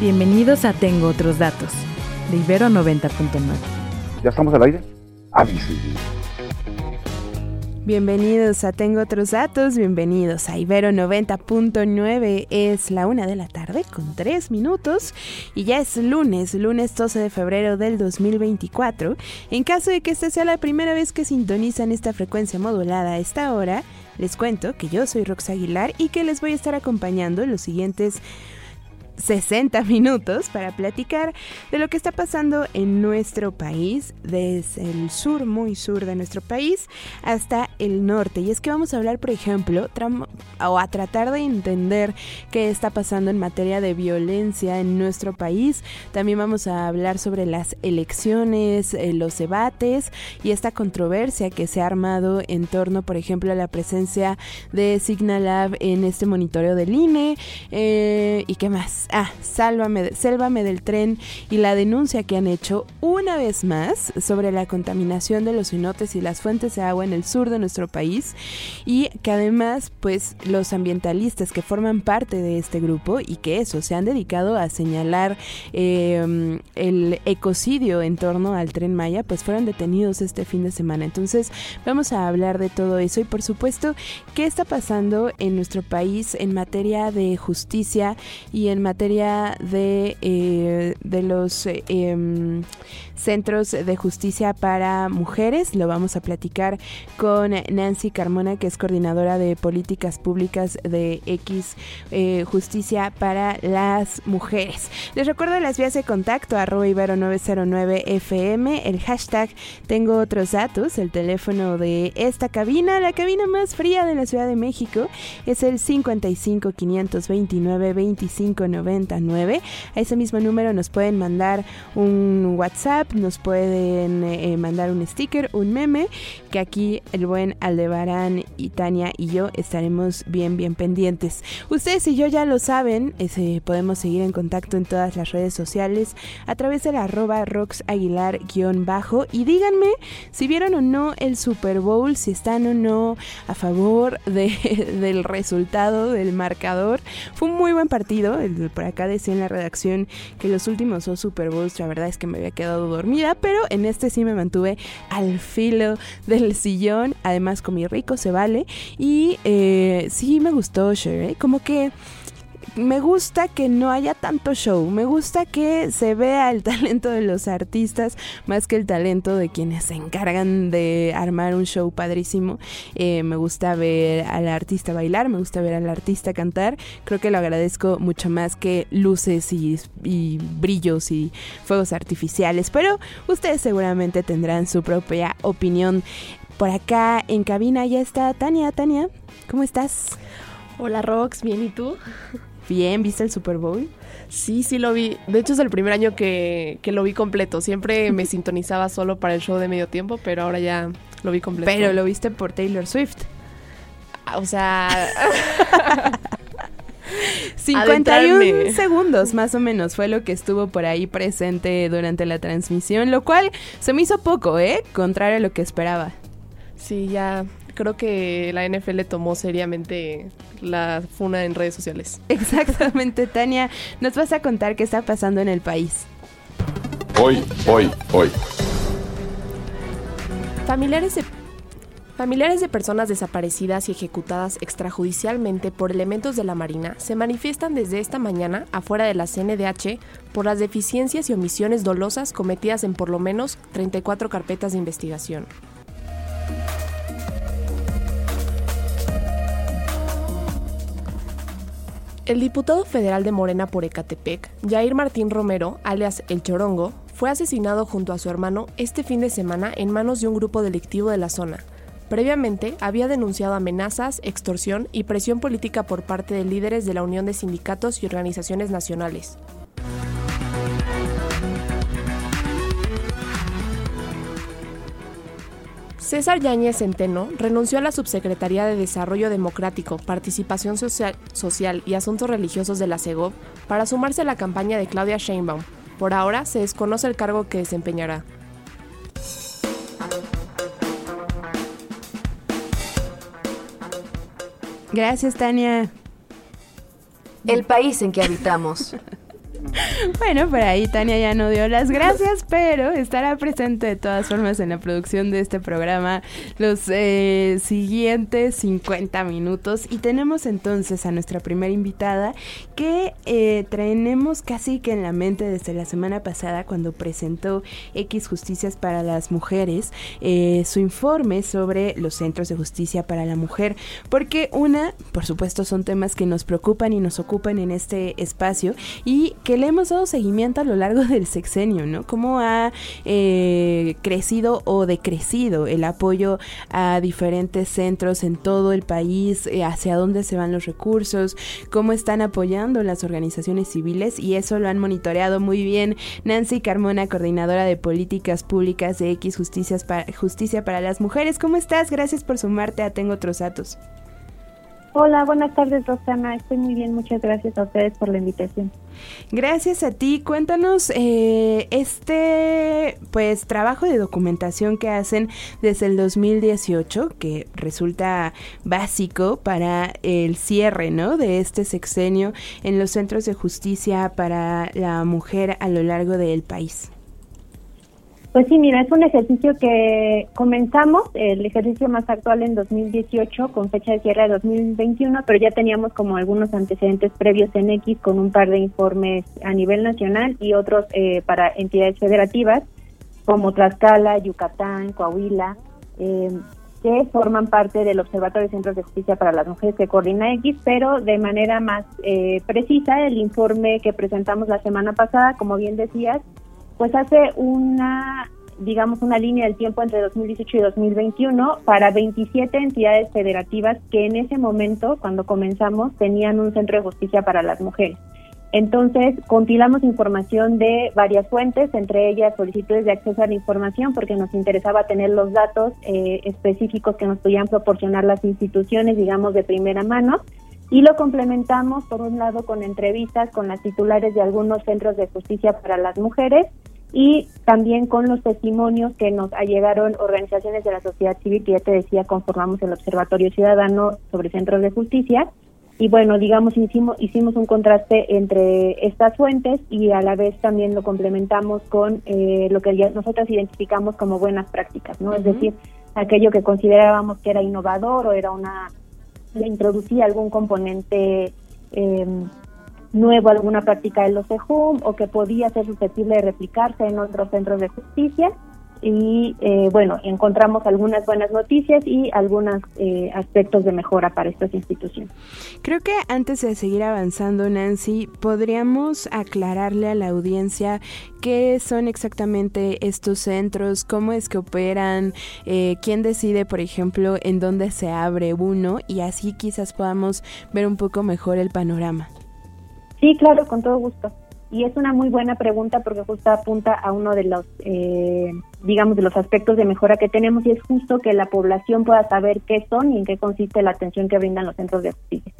Bienvenidos a Tengo Otros Datos, de Ibero 90.9. ¿Ya estamos al aire? Avísenme. Bienvenidos a Tengo Otros Datos, bienvenidos a Ibero 90.9. Es la una de la tarde con tres minutos y ya es lunes, lunes 12 de febrero del 2024. En caso de que esta sea la primera vez que sintonizan esta frecuencia modulada a esta hora, les cuento que yo soy Rox Aguilar y que les voy a estar acompañando en los siguientes 60 minutos para platicar de lo que está pasando en nuestro país, desde el sur, muy sur de nuestro país, hasta el norte. Y es que vamos a hablar, por ejemplo, o a tratar de entender qué está pasando en materia de violencia en nuestro país. También vamos a hablar sobre las elecciones, eh, los debates y esta controversia que se ha armado en torno, por ejemplo, a la presencia de Signalab en este monitoreo del INE. Eh, ¿Y qué más? Ah, sálvame, del tren y la denuncia que han hecho una vez más sobre la contaminación de los cenotes y las fuentes de agua en el sur de nuestro país y que además pues los ambientalistas que forman parte de este grupo y que eso se han dedicado a señalar em, el ecocidio en torno al tren Maya pues fueron detenidos este fin de semana. Entonces vamos a hablar de todo eso y por supuesto qué está pasando en nuestro país en materia de justicia y en materia de, eh, de los eh, em, centros de justicia para mujeres. Lo vamos a platicar con Nancy Carmona, que es coordinadora de políticas públicas de X eh, Justicia para las Mujeres. Les recuerdo las vías de contacto, arroba ibero 909 FM, el hashtag tengo otros datos, el teléfono de esta cabina, la cabina más fría de la Ciudad de México, es el 55 529 25 99. A ese mismo número nos pueden mandar un WhatsApp nos pueden eh, mandar un sticker, un meme, que aquí el buen Aldebarán y Tania y yo estaremos bien, bien pendientes. Ustedes y yo ya lo saben, podemos seguir en contacto en todas las redes sociales a través de la arroba roxaguilar-bajo y díganme si vieron o no el Super Bowl, si están o no a favor del resultado, del marcador. Fue un muy buen partido, por acá decía en la redacción que los últimos dos Super Bowls, la verdad es que me había quedado dormida, pero en este sí me mantuve al filo del sillón, además comí rico, se vale, y eh, sí me gustó, Sher, como que me gusta que no haya tanto show, me gusta que se vea el talento de los artistas más que el talento de quienes se encargan de armar un show padrísimo. Eh, me gusta ver al artista bailar, me gusta ver al artista cantar, creo que lo agradezco mucho más que luces y, y brillos y fuegos artificiales, pero ustedes seguramente tendrán su propia opinión. Por acá en cabina ya está Tania. Tania, ¿cómo estás? Hola Rox, bien, ¿y tú? Bien, ¿viste el Super Bowl? Sí, sí lo vi. De hecho es el primer año que, que lo vi completo. Siempre me sintonizaba solo para el show de medio tiempo, pero ahora ya lo vi completo. Pero lo viste por Taylor Swift. Ah, o sea... 51 segundos más o menos fue lo que estuvo por ahí presente durante la transmisión, lo cual se me hizo poco, ¿eh? Contrario a lo que esperaba. Sí, ya creo que la NFL tomó seriamente la funa en redes sociales. Exactamente, Tania. Nos vas a contar qué está pasando en el país. Hoy, hoy, hoy. Familiares de Familiares de personas desaparecidas y ejecutadas extrajudicialmente por elementos de la Marina se manifiestan desde esta mañana afuera de la CNDH por las deficiencias y omisiones dolosas cometidas en por lo menos 34 carpetas de investigación. El diputado federal de Morena por Ecatepec, Jair Martín Romero, alias El Chorongo, fue asesinado junto a su hermano este fin de semana en manos de un grupo delictivo de la zona, Previamente, había denunciado amenazas, extorsión y presión política por parte de líderes de la Unión de Sindicatos y Organizaciones Nacionales. César Yáñez Centeno renunció a la Subsecretaría de Desarrollo Democrático, Participación Social, Social y Asuntos Religiosos de la CEGOV para sumarse a la campaña de Claudia Sheinbaum. Por ahora se desconoce el cargo que desempeñará. Gracias, Tania. El país en que habitamos. Bueno, por ahí Tania ya no dio las gracias, pero estará presente de todas formas en la producción de este programa los eh, siguientes 50 minutos. Y tenemos entonces a nuestra primera invitada que eh, traemos casi que en la mente desde la semana pasada cuando presentó X Justicias para las Mujeres eh, su informe sobre los centros de justicia para la mujer. Porque una, por supuesto, son temas que nos preocupan y nos ocupan en este espacio y que le hemos dado seguimiento a lo largo del sexenio, ¿no? Cómo ha eh, crecido o decrecido el apoyo a diferentes centros en todo el país, eh, hacia dónde se van los recursos, cómo están apoyando las organizaciones civiles y eso lo han monitoreado muy bien Nancy Carmona, coordinadora de políticas públicas de X Justicias para, Justicia para las Mujeres. ¿Cómo estás? Gracias por sumarte a Tengo otros datos. Hola, buenas tardes, Rosana. Estoy muy bien. Muchas gracias a ustedes por la invitación. Gracias a ti. Cuéntanos eh, este pues trabajo de documentación que hacen desde el 2018, que resulta básico para el cierre, ¿no? De este sexenio en los centros de justicia para la mujer a lo largo del país. Pues sí, mira, es un ejercicio que comenzamos, el ejercicio más actual en 2018 con fecha de cierre de 2021, pero ya teníamos como algunos antecedentes previos en X con un par de informes a nivel nacional y otros eh, para entidades federativas como Tlaxcala, Yucatán, Coahuila, eh, que forman parte del Observatorio de Centros de Justicia para las Mujeres que coordina X, pero de manera más eh, precisa, el informe que presentamos la semana pasada, como bien decías, pues hace una, digamos, una línea del tiempo entre 2018 y 2021 para 27 entidades federativas que en ese momento, cuando comenzamos, tenían un centro de justicia para las mujeres. Entonces, compilamos información de varias fuentes, entre ellas solicitudes de acceso a la información, porque nos interesaba tener los datos eh, específicos que nos podían proporcionar las instituciones, digamos, de primera mano. Y lo complementamos, por un lado, con entrevistas con las titulares de algunos centros de justicia para las mujeres y también con los testimonios que nos allegaron organizaciones de la sociedad civil, que ya te decía, conformamos el Observatorio Ciudadano sobre Centros de Justicia. Y bueno, digamos, hicimos, hicimos un contraste entre estas fuentes y a la vez también lo complementamos con eh, lo que ya nosotros identificamos como buenas prácticas, ¿no? Es decir, aquello que considerábamos que era innovador o era una, le introducía algún componente eh, nuevo alguna práctica de los EJUM o que podía ser susceptible de replicarse en otros centros de justicia. Y eh, bueno, encontramos algunas buenas noticias y algunos eh, aspectos de mejora para estas instituciones. Creo que antes de seguir avanzando, Nancy, podríamos aclararle a la audiencia qué son exactamente estos centros, cómo es que operan, eh, quién decide, por ejemplo, en dónde se abre uno y así quizás podamos ver un poco mejor el panorama. Sí, claro, con todo gusto. Y es una muy buena pregunta porque justo apunta a uno de los, eh, digamos, de los aspectos de mejora que tenemos y es justo que la población pueda saber qué son y en qué consiste la atención que brindan los centros de justicia.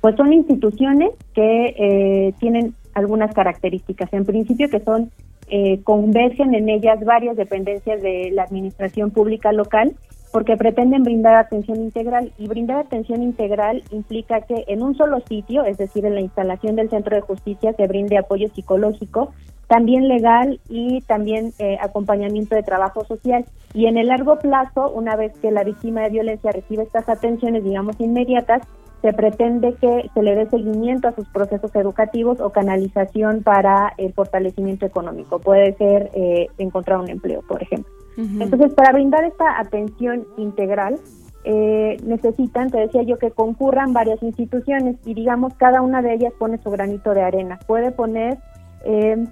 Pues son instituciones que eh, tienen algunas características. En principio que son, eh, convergen en ellas varias dependencias de la administración pública local porque pretenden brindar atención integral y brindar atención integral implica que en un solo sitio, es decir, en la instalación del centro de justicia, se brinde apoyo psicológico, también legal y también eh, acompañamiento de trabajo social. Y en el largo plazo, una vez que la víctima de violencia recibe estas atenciones, digamos, inmediatas, se pretende que se le dé seguimiento a sus procesos educativos o canalización para el fortalecimiento económico. Puede ser eh, encontrar un empleo, por ejemplo. Entonces, para brindar esta atención integral, eh, necesitan, te decía yo, que concurran varias instituciones y digamos cada una de ellas pone su granito de arena. Puede poner eh,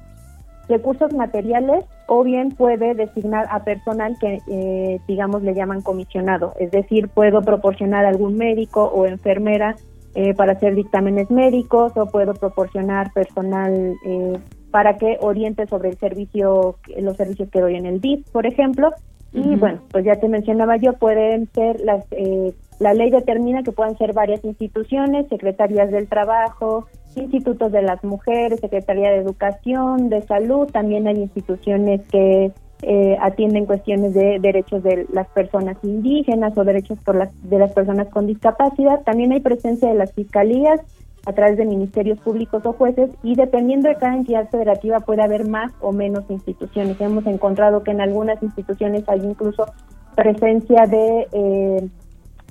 recursos materiales o bien puede designar a personal que, eh, digamos, le llaman comisionado. Es decir, puedo proporcionar algún médico o enfermera eh, para hacer dictámenes médicos o puedo proporcionar personal eh, para que oriente sobre el servicio, los servicios que doy en el DIF, por ejemplo. Y bueno, pues ya te mencionaba yo, pueden ser las, eh, la ley determina que puedan ser varias instituciones, secretarías del trabajo, institutos de las mujeres, Secretaría de Educación, de Salud, también hay instituciones que eh, atienden cuestiones de derechos de las personas indígenas o derechos por las, de las personas con discapacidad. También hay presencia de las fiscalías a través de ministerios públicos o jueces y dependiendo de cada entidad federativa puede haber más o menos instituciones. Hemos encontrado que en algunas instituciones hay incluso presencia de eh,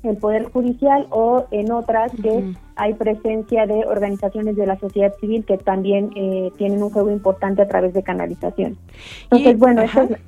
el Poder Judicial o en otras que hay presencia de organizaciones de la sociedad civil que también eh, tienen un juego importante a través de canalización. Entonces, bueno,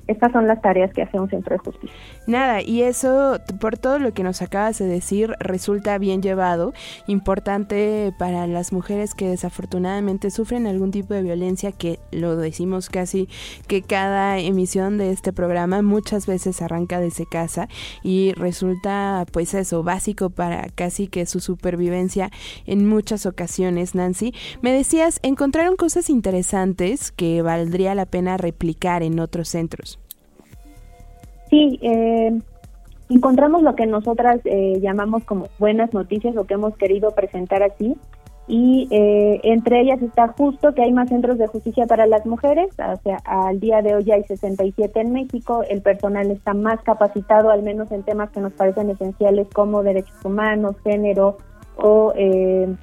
estas, son las tareas que hace un centro de justicia. Nada, y eso, por todo lo que nos acabas de decir, resulta bien llevado, importante para las mujeres que desafortunadamente sufren algún tipo de violencia, que lo decimos casi que cada emisión de este programa muchas veces arranca desde casa y resulta pues eso, básico para casi que su supervivencia en muchas ocasiones, Nancy. Me decías, encontraron cosas interesantes que valdría la pena replicar en otros centros. Sí, eh, encontramos lo que nosotras eh, llamamos como buenas noticias, lo que hemos querido presentar así. Y eh, entre ellas está justo que hay más centros de justicia para las mujeres, o sea, al día de hoy ya hay 67 en México, el personal está más capacitado, al menos en temas que nos parecen esenciales como derechos humanos, género, o, eh,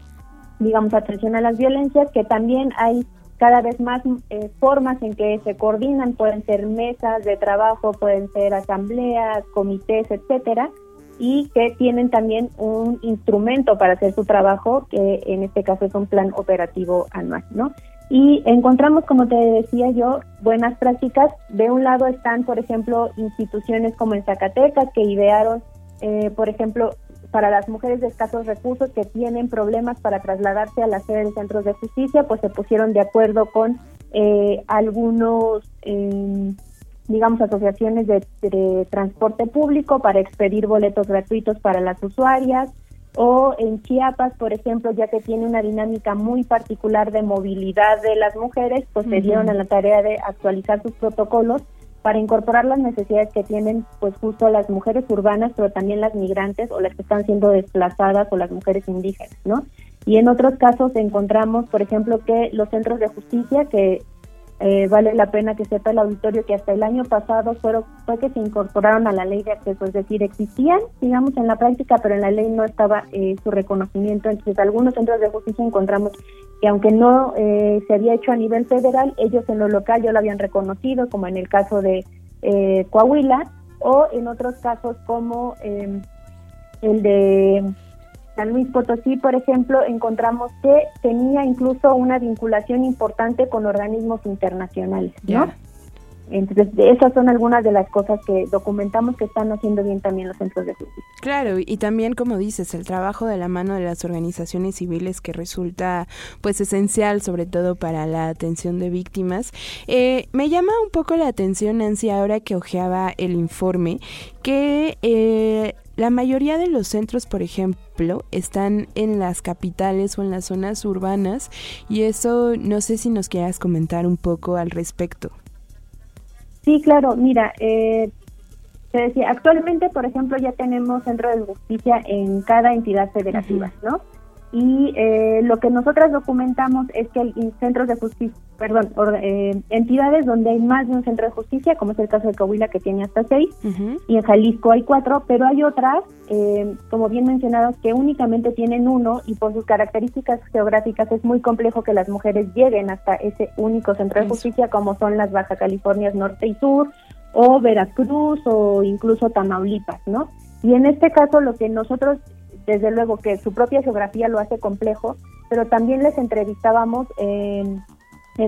digamos, atención a las violencias, que también hay cada vez más eh, formas en que se coordinan, pueden ser mesas de trabajo, pueden ser asambleas, comités, etcétera, y que tienen también un instrumento para hacer su trabajo, que en este caso es un plan operativo anual, ¿no? Y encontramos, como te decía yo, buenas prácticas. De un lado están, por ejemplo, instituciones como en Zacatecas, que idearon, eh, por ejemplo, para las mujeres de escasos recursos que tienen problemas para trasladarse a la sede de centros de justicia, pues se pusieron de acuerdo con eh, algunos, eh, digamos, asociaciones de, transporte público para expedir boletos gratuitos para las usuarias. O en Chiapas, por ejemplo, ya que tiene una dinámica muy particular de movilidad de las mujeres, pues se dieron a la tarea de actualizar sus protocolos para incorporar las necesidades que tienen pues justo las mujeres urbanas, pero también las migrantes o las que están siendo desplazadas o las mujeres indígenas, ¿no? Y en otros casos encontramos, por ejemplo, que los centros de justicia que eh, vale la pena que sepa el auditorio que hasta el año pasado fueron, fue que se incorporaron a la ley de acceso, es decir, existían, digamos, en la práctica, pero en la ley no estaba eh, su reconocimiento. Entonces, algunos centros de justicia encontramos que aunque no eh, se había hecho a nivel federal, ellos en lo local ya lo habían reconocido, como en el caso de Coahuila, o en otros casos como el de San Luis Potosí, por ejemplo, encontramos que tenía incluso una vinculación importante con organismos internacionales, ¿no? Entonces, esas son algunas de las cosas que documentamos que están haciendo bien también los centros de justicia. Claro, y también, como dices, el trabajo de la mano de las organizaciones civiles que resulta pues esencial, sobre todo para la atención de víctimas. Eh, me llama un poco la atención, Nancy, ahora que ojeaba el informe, que eh, la mayoría de los centros, por ejemplo, están en las capitales o en las zonas urbanas y eso no sé si nos quieras comentar un poco al respecto. Sí, claro, mira, eh, te decía, actualmente, por ejemplo, ya tenemos centro de justicia en cada entidad federativa, ¿no? Y eh, lo que nosotras documentamos es que hay centros de justicia, perdón, eh, entidades donde hay más de un centro de justicia, como es el caso de Coahuila que tiene hasta seis, y en Jalisco hay cuatro, pero hay otras, eh, como bien mencionadas, que únicamente tienen uno y por sus características geográficas es muy complejo que las mujeres lleguen hasta ese único centro de justicia, como son las Baja Californias Norte y Sur, o Veracruz, o incluso Tamaulipas, ¿no? Y en este caso lo que nosotros desde luego que su propia geografía lo hace complejo, pero también les entrevistábamos en,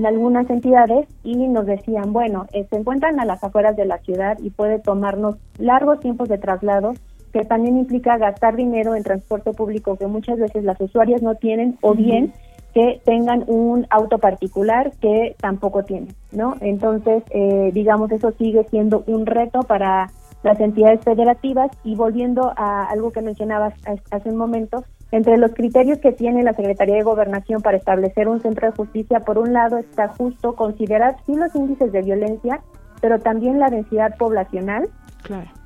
algunas entidades y nos decían, bueno, eh, se encuentran a las afueras de la ciudad y puede tomarnos largos tiempos de traslado, que también implica gastar dinero en transporte público que muchas veces las usuarias no tienen, o bien que tengan un auto particular que tampoco tienen, ¿no? Entonces, eh, digamos, eso sigue siendo un reto para las entidades federativas y volviendo a algo que mencionabas hace un momento, entre los criterios que tiene la Secretaría de Gobernación para establecer un centro de justicia, por un lado está justo considerar sí los índices de violencia, pero también la densidad poblacional,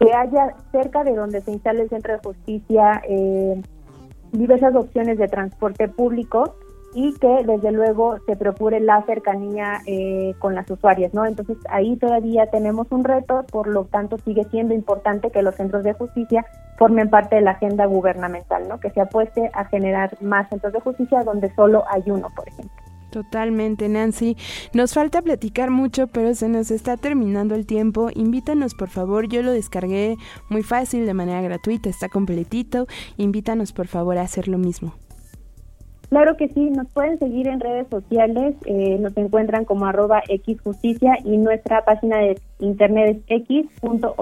que haya cerca de donde se instale el centro de justicia eh, diversas opciones de transporte público y que desde luego se procure la cercanía eh, con las usuarias, ¿no? Entonces ahí todavía tenemos un reto, por lo tanto sigue siendo importante que los centros de justicia formen parte de la agenda gubernamental, ¿no? Que se apueste a generar más centros de justicia donde solo hay uno, por ejemplo. Totalmente, Nancy. Nos falta platicar mucho, pero se nos está terminando el tiempo. Invítanos, por favor. Yo lo descargué muy fácil, de manera gratuita, está completito. Invítanos, por favor, a hacer lo mismo. Claro que sí, nos pueden seguir en redes sociales, eh, nos encuentran como arroba xjusticia y nuestra página de internet es x.org.omx.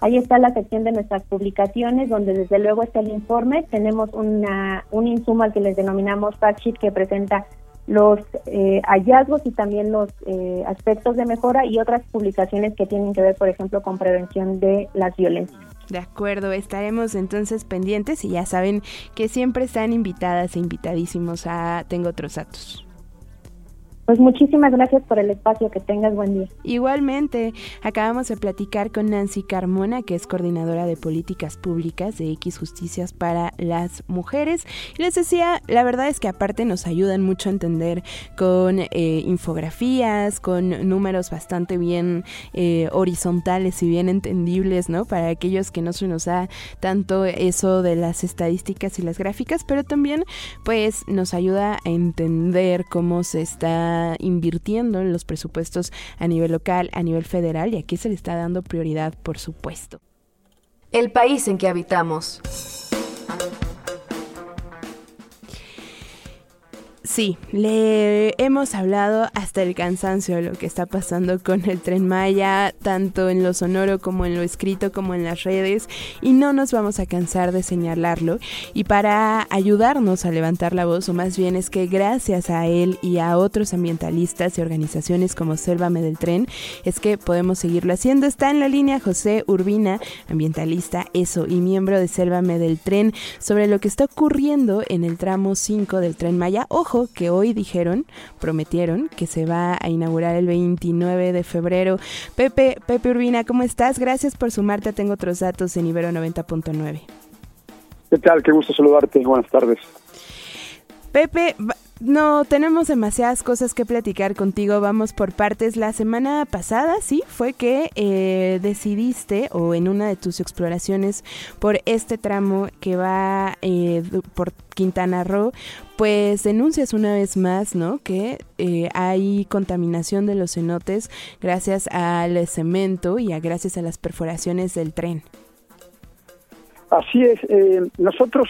Ahí está la sección de nuestras publicaciones, donde desde luego está el informe. Tenemos una, un insumo al que les denominamos fact sheet que presenta los eh, hallazgos y también los eh, aspectos de mejora y otras publicaciones que tienen que ver, por ejemplo, con prevención de las violencias. De acuerdo, estaremos entonces pendientes y ya saben que siempre están invitadas e invitadísimos a Tengo otros datos. Pues muchísimas gracias por el espacio, que tengas buen día. Igualmente, acabamos de platicar con Nancy Carmona, que es coordinadora de políticas públicas de X Justicias para las Mujeres. Y les decía, la verdad es que aparte nos ayudan mucho a entender con eh, infografías, con números bastante bien eh, horizontales y bien entendibles, ¿no? Para aquellos que no se nos da tanto eso de las estadísticas y las gráficas, pero también pues nos ayuda a entender cómo se está invirtiendo en los presupuestos a nivel local, a nivel federal, y aquí se le está dando prioridad, por supuesto. El país en que habitamos. Sí, le hemos hablado hasta el cansancio de lo que está pasando con el tren Maya, tanto en lo sonoro como en lo escrito como en las redes, y no nos vamos a cansar de señalarlo. Y para ayudarnos a levantar la voz, o más bien es que gracias a él y a otros ambientalistas y organizaciones como Sélvame del Tren, es que podemos seguirlo haciendo. Está en la línea José Urbina, ambientalista, eso, y miembro de Sélvame del Tren, sobre lo que está ocurriendo en el tramo 5 del tren Maya. Ojo, que hoy dijeron, prometieron que se va a inaugurar el 29 de febrero. Pepe, Pepe Urbina, ¿cómo estás? Gracias por sumarte. Tengo otros datos en Ibero 90.9. ¿Qué tal? Qué gusto saludarte. Buenas tardes. Pepe, no tenemos demasiadas cosas que platicar contigo, vamos por partes. La semana pasada, sí, fue que eh, decidiste, o en una de tus exploraciones por este tramo que va eh, por Quintana Roo, pues denuncias una vez más, ¿no? Que eh, hay contaminación de los cenotes gracias al cemento y a, gracias a las perforaciones del tren. Así es, nosotros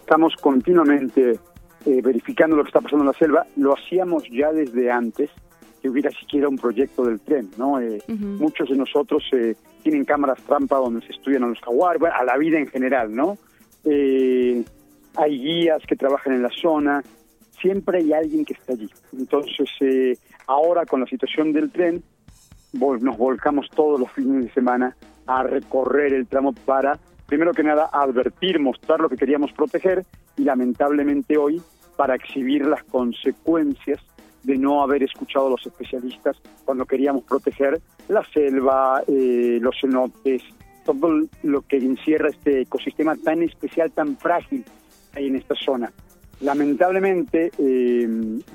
estamos continuamente eh, verificando lo que está pasando en la selva, lo hacíamos ya desde antes que hubiera siquiera un proyecto del tren, ¿no? Eh, muchos de nosotros eh, tienen cámaras trampa donde se estudian a los jaguares, a la vida en general, ¿no? hay guías que trabajan en la zona, siempre hay alguien que está allí. Entonces, ahora con la situación del tren, nos volcamos todos los fines de semana a recorrer el tramo para, primero que nada, advertir, mostrar lo que queríamos proteger y lamentablemente hoy para exhibir las consecuencias de no haber escuchado a los especialistas cuando queríamos proteger la selva, eh, los cenotes, todo lo que encierra este ecosistema tan especial, tan frágil ahí en esta zona. Lamentablemente, eh,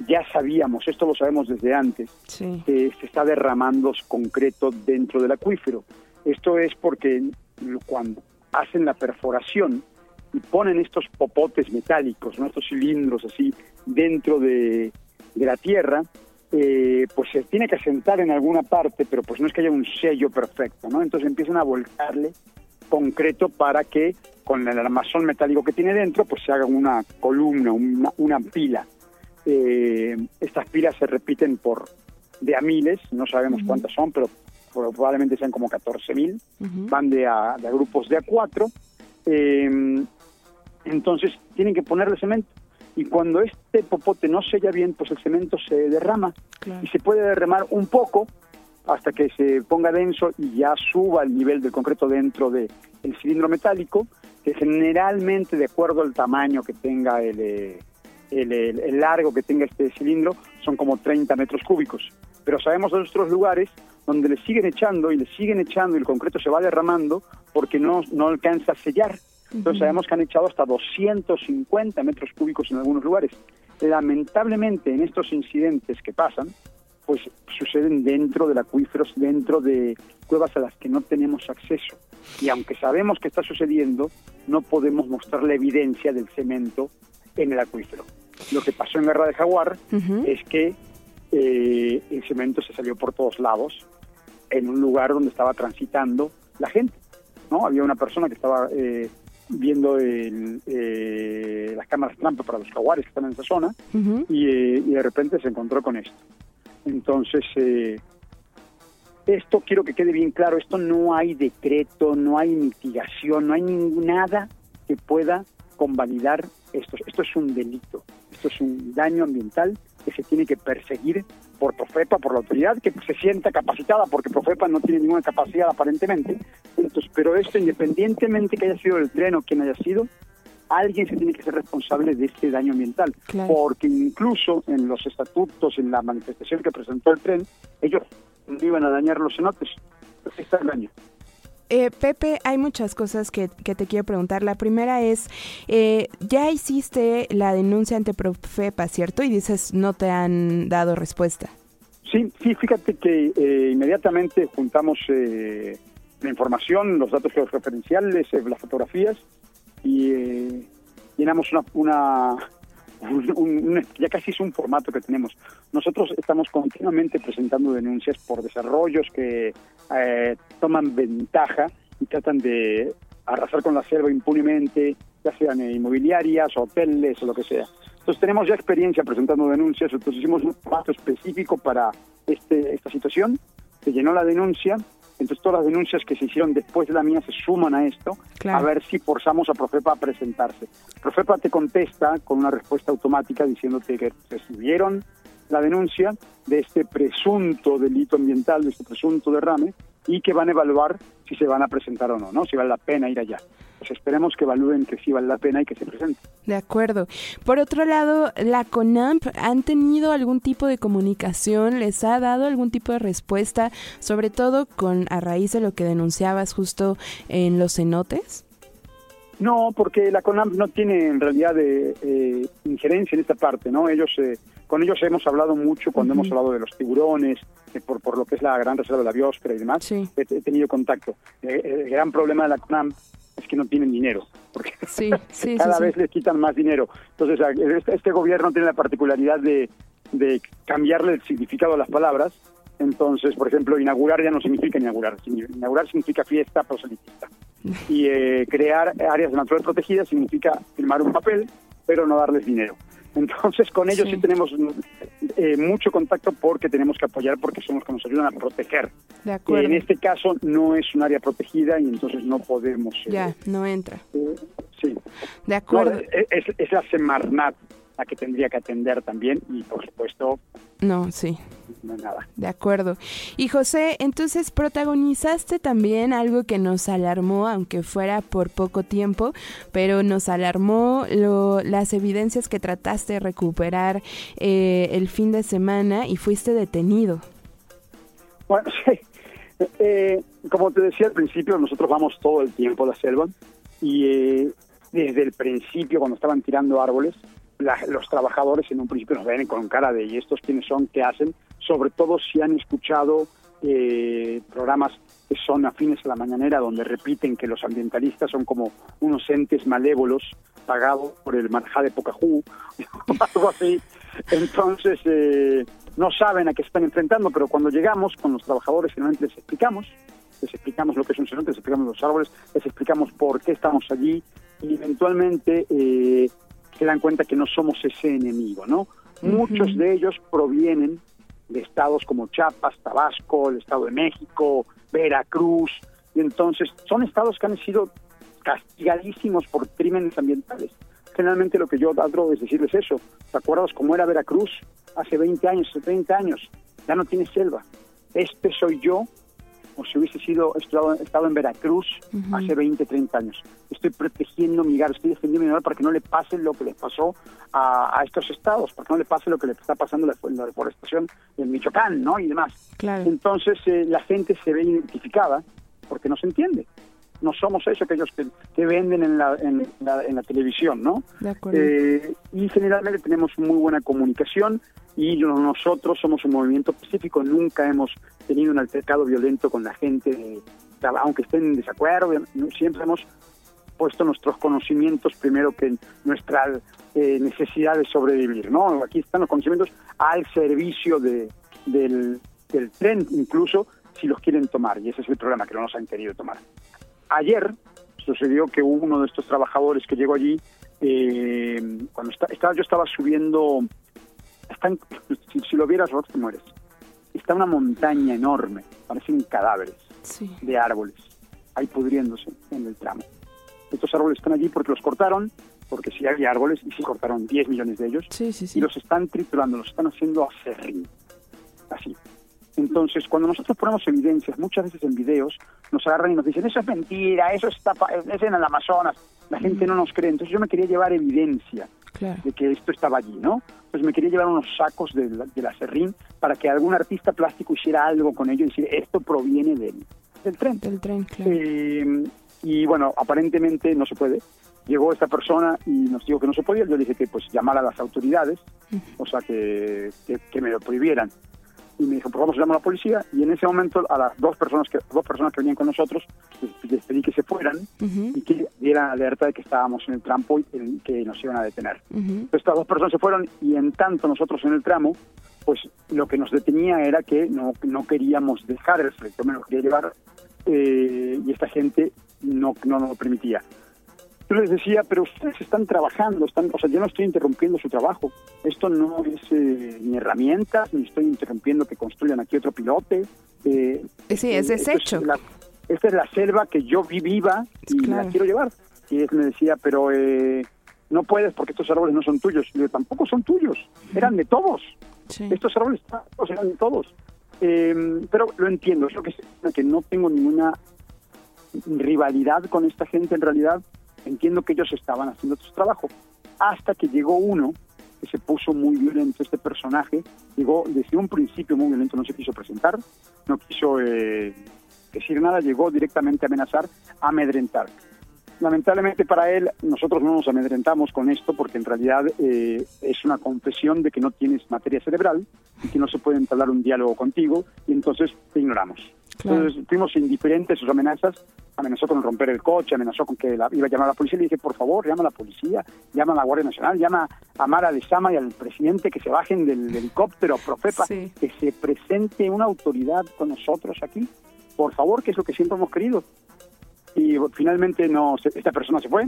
ya sabíamos, esto lo sabemos desde antes, que se está derramando concreto dentro del acuífero. Esto es porque cuando hacen la perforación, y ponen estos popotes metálicos, ¿no? estos cilindros así dentro de, la tierra, eh, pues se tiene que asentar en alguna parte, pero pues no es que haya un sello perfecto, ¿no? Entonces empiezan a volcarle concreto para que con el armazón metálico que tiene dentro, pues se haga una columna, una, pila. Eh, estas pilas se repiten por de a miles, no sabemos cuántas son, pero probablemente sean como 14.000, mil, van de a, grupos de a cuatro. Eh, entonces tienen que ponerle cemento. y cuando este popote no sella bien, pues el cemento se derrama y se puede derramar un poco hasta que se ponga denso y ya suba el nivel del concreto dentro del cilindro metálico, que generalmente de acuerdo al tamaño que tenga el, eh, el, el- el largo que tenga este cilindro, son como 30 metros cúbicos. Pero sabemos de otros lugares donde le siguen echando y le siguen echando y el concreto se va derramando porque no, no alcanza a sellar. Entonces sabemos que han echado hasta 250 metros cúbicos en algunos lugares. Lamentablemente en estos incidentes que pasan, pues suceden dentro de acuíferos, dentro de cuevas a las que no tenemos acceso. Y aunque sabemos que está sucediendo, no podemos mostrar la evidencia del cemento en el acuífero. Lo que pasó en Guerra de Jaguar es que eh, el cemento se salió por todos lados en un lugar donde estaba transitando la gente. ¿no? Había una persona que estaba eh, viendo el, eh, las cámaras trampa para los jaguares que están en esa zona y, eh, y de repente se encontró con esto. Entonces, eh, esto quiero que quede bien claro, esto no hay decreto, no hay mitigación, no hay ningún- nada que pueda convalidar esto. Esto es un delito, esto es un daño ambiental que se tiene que perseguir por Profepa, por la autoridad que se sienta capacitada, porque Profepa no tiene ninguna capacidad aparentemente. Entonces, pero esto, independientemente que haya sido el tren o quien haya sido, alguien se tiene que ser responsable de este daño ambiental, Claro. porque incluso en los estatutos, en la manifestación que presentó el tren, ellos no iban a dañar los cenotes. Ahí está el daño. Eh, Pepe, hay muchas cosas que, que te quiero preguntar. La primera es, eh, ya hiciste la denuncia ante Profepa, ¿cierto? Y dices, no te han dado respuesta. Sí, sí, fíjate que eh, inmediatamente juntamos eh, la información, los datos georreferenciales, eh, las fotografías y eh, llenamos una, una un- un- ya casi es un formato que tenemos. Nosotros estamos continuamente presentando denuncias por desarrollos que eh, toman ventaja y tratan de arrasar con la selva impunemente, ya sean inmobiliarias, hoteles o lo que sea. Entonces tenemos ya experiencia presentando denuncias, entonces hicimos un formato específico para este, esta situación, se llenó la denuncia, entonces todas las denuncias que se hicieron después de la mía se suman a esto, Claro. a ver si forzamos a Profepa a presentarse. Profepa te contesta con una respuesta automática diciéndote que recibieron la denuncia de este presunto delito ambiental, de este presunto derrame, y que van a evaluar si se van a presentar o no, ¿no? Si vale la pena ir allá. Pues esperemos que evalúen que sí vale la pena y que se presenten. De acuerdo. Por otro lado, la CONAMP, ¿han tenido algún tipo de comunicación? ¿Les ha dado algún tipo de respuesta? Sobre todo con a raíz de lo que denunciabas justo en los cenotes. No, porque la CONAMP no tiene en realidad de, eh, injerencia en esta parte, ¿no? Ellos, eh, con ellos hemos hablado mucho cuando hemos hablado de los tiburones, eh, por, por lo que es la gran reserva de la biosfera y demás. He, he tenido contacto. Eh, el gran problema de la CONAMP es que no tienen dinero, porque Sí, sí, cada sí, vez sí. les quitan más dinero. Entonces, este, este gobierno tiene la particularidad de, de cambiarle el significado a las palabras. Entonces, por ejemplo, inaugurar ya no significa inaugurar. Inaugurar significa fiesta proselitista. Y eh, crear áreas naturales protegidas significa firmar un papel, pero no darles dinero. Entonces, con ellos sí, Sí. tenemos eh, mucho contacto porque tenemos que apoyar porque son los que nos ayudan a proteger. De acuerdo. En este caso no es un área protegida y entonces no podemos... eh, Ya, no entra. eh, sí. De acuerdo. No, es- es la Semarnat la que tendría que atender también y por supuesto No, sí. no nada. De acuerdo. Y José, entonces protagonizaste también algo que nos alarmó, aunque fuera por poco tiempo, pero nos alarmó lo- las evidencias que trataste de recuperar eh, el fin de semana y fuiste detenido. Bueno, sí. Eh, como te decía al principio, nosotros vamos todo el tiempo a la selva y eh, desde el principio, cuando estaban tirando árboles, la- los trabajadores en un principio nos ven con cara de ¿y estos quiénes son? ¿Qué hacen? Sobre todo si han escuchado eh, programas que son afines a la mañanera, donde repiten que los ambientalistas son como unos entes malévolos pagados por el Marjá de Pocahú, algo así. Entonces, eh, no saben a qué están enfrentando, pero cuando llegamos con los trabajadores, finalmente les explicamos, les explicamos lo que es un cenote, les explicamos los árboles, les explicamos por qué estamos allí y eventualmente eh, se dan cuenta que no somos ese enemigo, ¿no? Muchos de ellos provienen de estados como Chiapas, Tabasco, el Estado de México, Veracruz, y entonces son estados que han sido castigadísimos por crímenes ambientales, generalmente lo que yo trato es decirles eso. ¿Te acuerdas cómo era Veracruz hace 20 años, 30 años? Ya no tiene selva. Este soy yo, o si hubiese sido estado, estado en Veracruz hace 20, 30 años. Estoy protegiendo mi hogar, estoy defendiendo mi hogar para que no le pase lo que le pasó a, a estos estados, para que no le pase lo que le está pasando la, la deforestación en Michoacán, ¿no? Y demás. Claro. Entonces eh, la gente se ve identificada porque no se entiende. No somos eso aquellos que, que venden en la, en, la, en la televisión, ¿no? De acuerdo. Eh, y generalmente tenemos muy buena comunicación y nosotros somos un movimiento pacífico, nunca hemos tenido un altercado violento con la gente, eh, aunque estén en desacuerdo, siempre hemos puesto nuestros conocimientos primero que nuestra eh, necesidad de sobrevivir, ¿no? Aquí están los conocimientos al servicio de, del, del tren, incluso si los quieren tomar, y ese es el problema, que no los han querido tomar. Ayer sucedió que uno de estos trabajadores que llegó allí, eh, cuando está, estaba, yo estaba subiendo, están, si, si, lo vieras, Rox, te mueres. Está una montaña enorme, parecen cadáveres sí. de árboles, ahí pudriéndose en el tramo. Estos árboles están allí porque los cortaron, porque sí había árboles y sí cortaron 10 millones de ellos, sí, sí, sí. y los están triturando, los están haciendo acerrín, así. Entonces, cuando nosotros ponemos evidencias, muchas veces en videos, nos agarran y nos dicen, eso es mentira, eso está es en el Amazonas. La gente no nos cree. Entonces yo me quería llevar evidencia claro. de que esto estaba allí, ¿no? Pues me quería llevar unos sacos de la, de la serrín para que algún artista plástico hiciera algo con ello y decir, esto proviene del, del tren. Del tren, claro. Eh, y bueno, aparentemente no se puede. Llegó esta persona y nos dijo que no se podía. Yo le dije que pues llamara a las autoridades, uh -huh. o sea, que, que, que me lo prohibieran y me dijo, pues vamos a llamar a la policía, y en ese momento a las dos personas que dos personas que venían con nosotros, les, les pedí que se fueran uh -huh. y que dieran alerta de que estábamos en el tramo y que nos iban a detener. Uh -huh. Estas dos personas se fueron y en tanto nosotros en el tramo, pues lo que nos detenía era que no, no queríamos dejar el frente, me lo quería llevar eh, y esta gente no, no nos lo permitía. Yo les decía, pero ustedes están trabajando, están, o sea, yo no estoy interrumpiendo su trabajo. Esto no es eh, ni herramientas, ni estoy interrumpiendo que construyan aquí otro pilote. Eh, sí, es desecho. Es la, esta es la selva que yo vi viva y claro. la quiero llevar. Y él me decía, pero eh, no puedes porque estos árboles no son tuyos. Y yo, tampoco son tuyos, eran de todos. Sí. Estos árboles eran de todos. Eh, pero lo entiendo, yo que, que no tengo ninguna rivalidad con esta gente en realidad entiendo que ellos estaban haciendo su trabajo. Hasta que llegó uno que se puso muy violento, este personaje, llegó desde un principio muy violento, no se quiso presentar, no quiso eh, decir nada, llegó directamente a amenazar, a amedrentar. Lamentablemente para él, nosotros no nos amedrentamos con esto porque en realidad eh, es una confesión de que no tienes materia cerebral y que no se puede entablar un diálogo contigo y entonces te ignoramos. Claro. Entonces fuimos indiferentes a sus amenazas, amenazó con romper el coche, amenazó con que la, iba a llamar a la policía, le dije, por favor, llama a la policía, llama a la Guardia Nacional, llama a Mara de Sama y al presidente que se bajen del, helicóptero, Profepa, sí. que se presente una autoridad con nosotros aquí, por favor, que es lo que siempre hemos querido. Y finalmente no, esta persona se fue,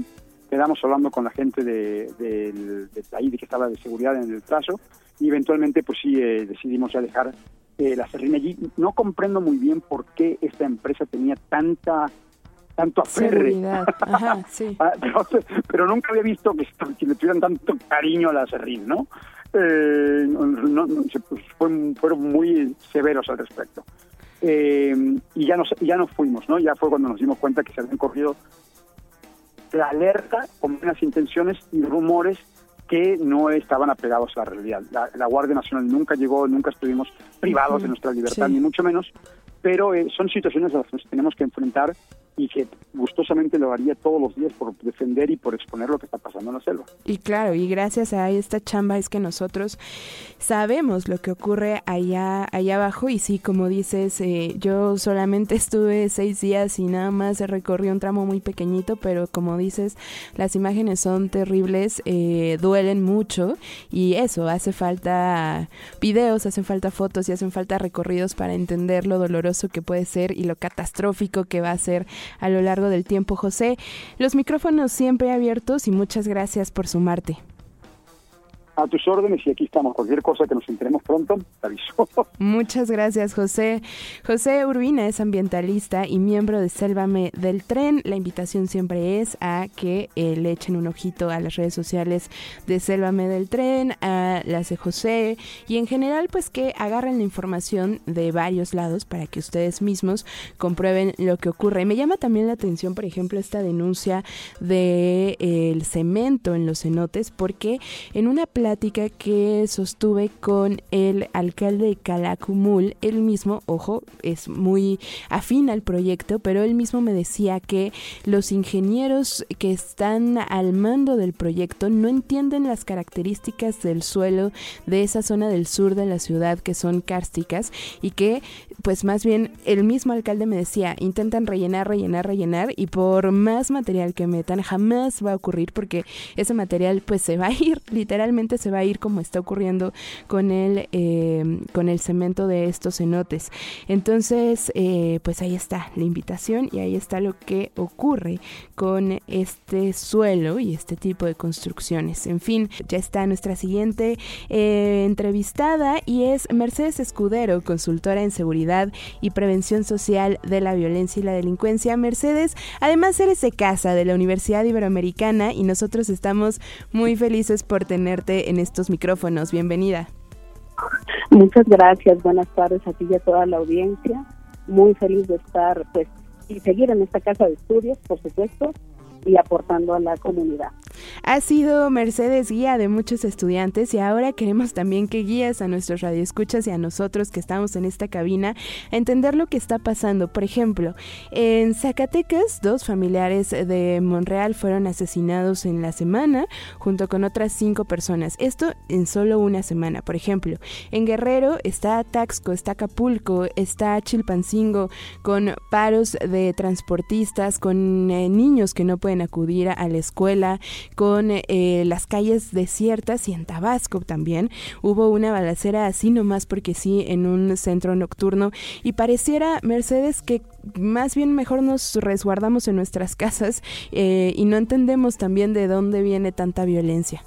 quedamos hablando con la gente de, de, de, de ahí, de que estaba de seguridad en el trazo, y eventualmente pues sí eh, decidimos ya dejar eh, la serrín allí. No comprendo muy bien por qué esta empresa tenía tanta tanto aferre. Ajá, sí. pero, pero, nunca había visto que, que, le tuvieran tanto cariño a la serrín, ¿no? Eh, no, no se, pues, fue, fueron muy severos al respecto. Eh, y ya nos, ya nos fuimos, ¿no? Ya fue cuando nos dimos cuenta que se habían corrido la alerta con buenas intenciones y rumores que no estaban apegados a la realidad. La, la Guardia Nacional nunca llegó, nunca estuvimos privados uh -huh. de nuestra libertad, sí. ni mucho menos, pero eh, son situaciones a las que nos tenemos que enfrentar y que gustosamente lo haría todos los días por defender y por exponer lo que está pasando en la selva. Y claro, y gracias a esta chamba es que nosotros sabemos lo que ocurre allá, allá abajo y sí, como dices, eh, yo solamente estuve seis días y nada más recorrí un tramo muy pequeñito, pero como dices, las imágenes son terribles, eh, duelen mucho y eso, hace falta videos, hacen falta fotos y hacen falta recorridos para entender lo doloroso que puede ser y lo catastrófico que va a ser a lo largo del tiempo. José, los micrófonos siempre abiertos y muchas gracias por sumarte. A tus órdenes y aquí estamos. Cualquier cosa que nos enteremos pronto, aviso. Muchas gracias, José. José Urbina es ambientalista y miembro de Sélvame del Tren. La invitación siempre es a que eh, le echen un ojito a las redes sociales de Sélvame del Tren, a las de José y en general pues que agarren la información de varios lados para que ustedes mismos comprueben lo que ocurre. Me llama también la atención, por ejemplo, esta denuncia del de, el cemento en los cenotes porque en una plática que sostuve con el alcalde de Calacumul, él mismo, ojo, es muy afín al proyecto, pero él mismo me decía que los ingenieros que están al mando del proyecto no entienden las características del suelo de esa zona del sur de la ciudad que son cársticas y que pues más bien el mismo alcalde me decía, intentan rellenar, rellenar, rellenar y por más material que metan jamás va a ocurrir porque ese material pues se va a ir, literalmente se va a ir como está ocurriendo con el, eh, con el cemento de estos cenotes. Entonces, eh, pues ahí está la invitación y ahí está lo que ocurre con este suelo y este tipo de construcciones. En fin, ya está nuestra siguiente eh, entrevistada y es Mercedes Escudero, consultora en seguridad y prevención social de la violencia y la delincuencia. Mercedes, además eres de casa de la Universidad Iberoamericana y nosotros estamos muy felices por tenerte en estos micrófonos. Bienvenida. Muchas gracias, buenas tardes a ti y a toda la audiencia. Muy feliz de estar pues y seguir en esta casa de estudios, por supuesto, y aportando a la comunidad. Ha sido Mercedes guía de muchos estudiantes y ahora queremos también que guíes a nuestros radioescuchas y a nosotros que estamos en esta cabina a entender lo que está pasando. Por ejemplo, en Zacatecas, dos familiares de Monreal fueron asesinados en la semana junto con otras cinco personas. Esto en solo una semana. Por ejemplo, en Guerrero está Taxco, está Acapulco, está Chilpancingo con paros de transportistas, con eh, niños que no pueden acudir a la escuela, con eh, las calles desiertas y en Tabasco también hubo una balacera así nomás porque sí en un centro nocturno y pareciera Mercedes que más bien mejor nos resguardamos en nuestras casas eh, y no entendemos también de dónde viene tanta violencia.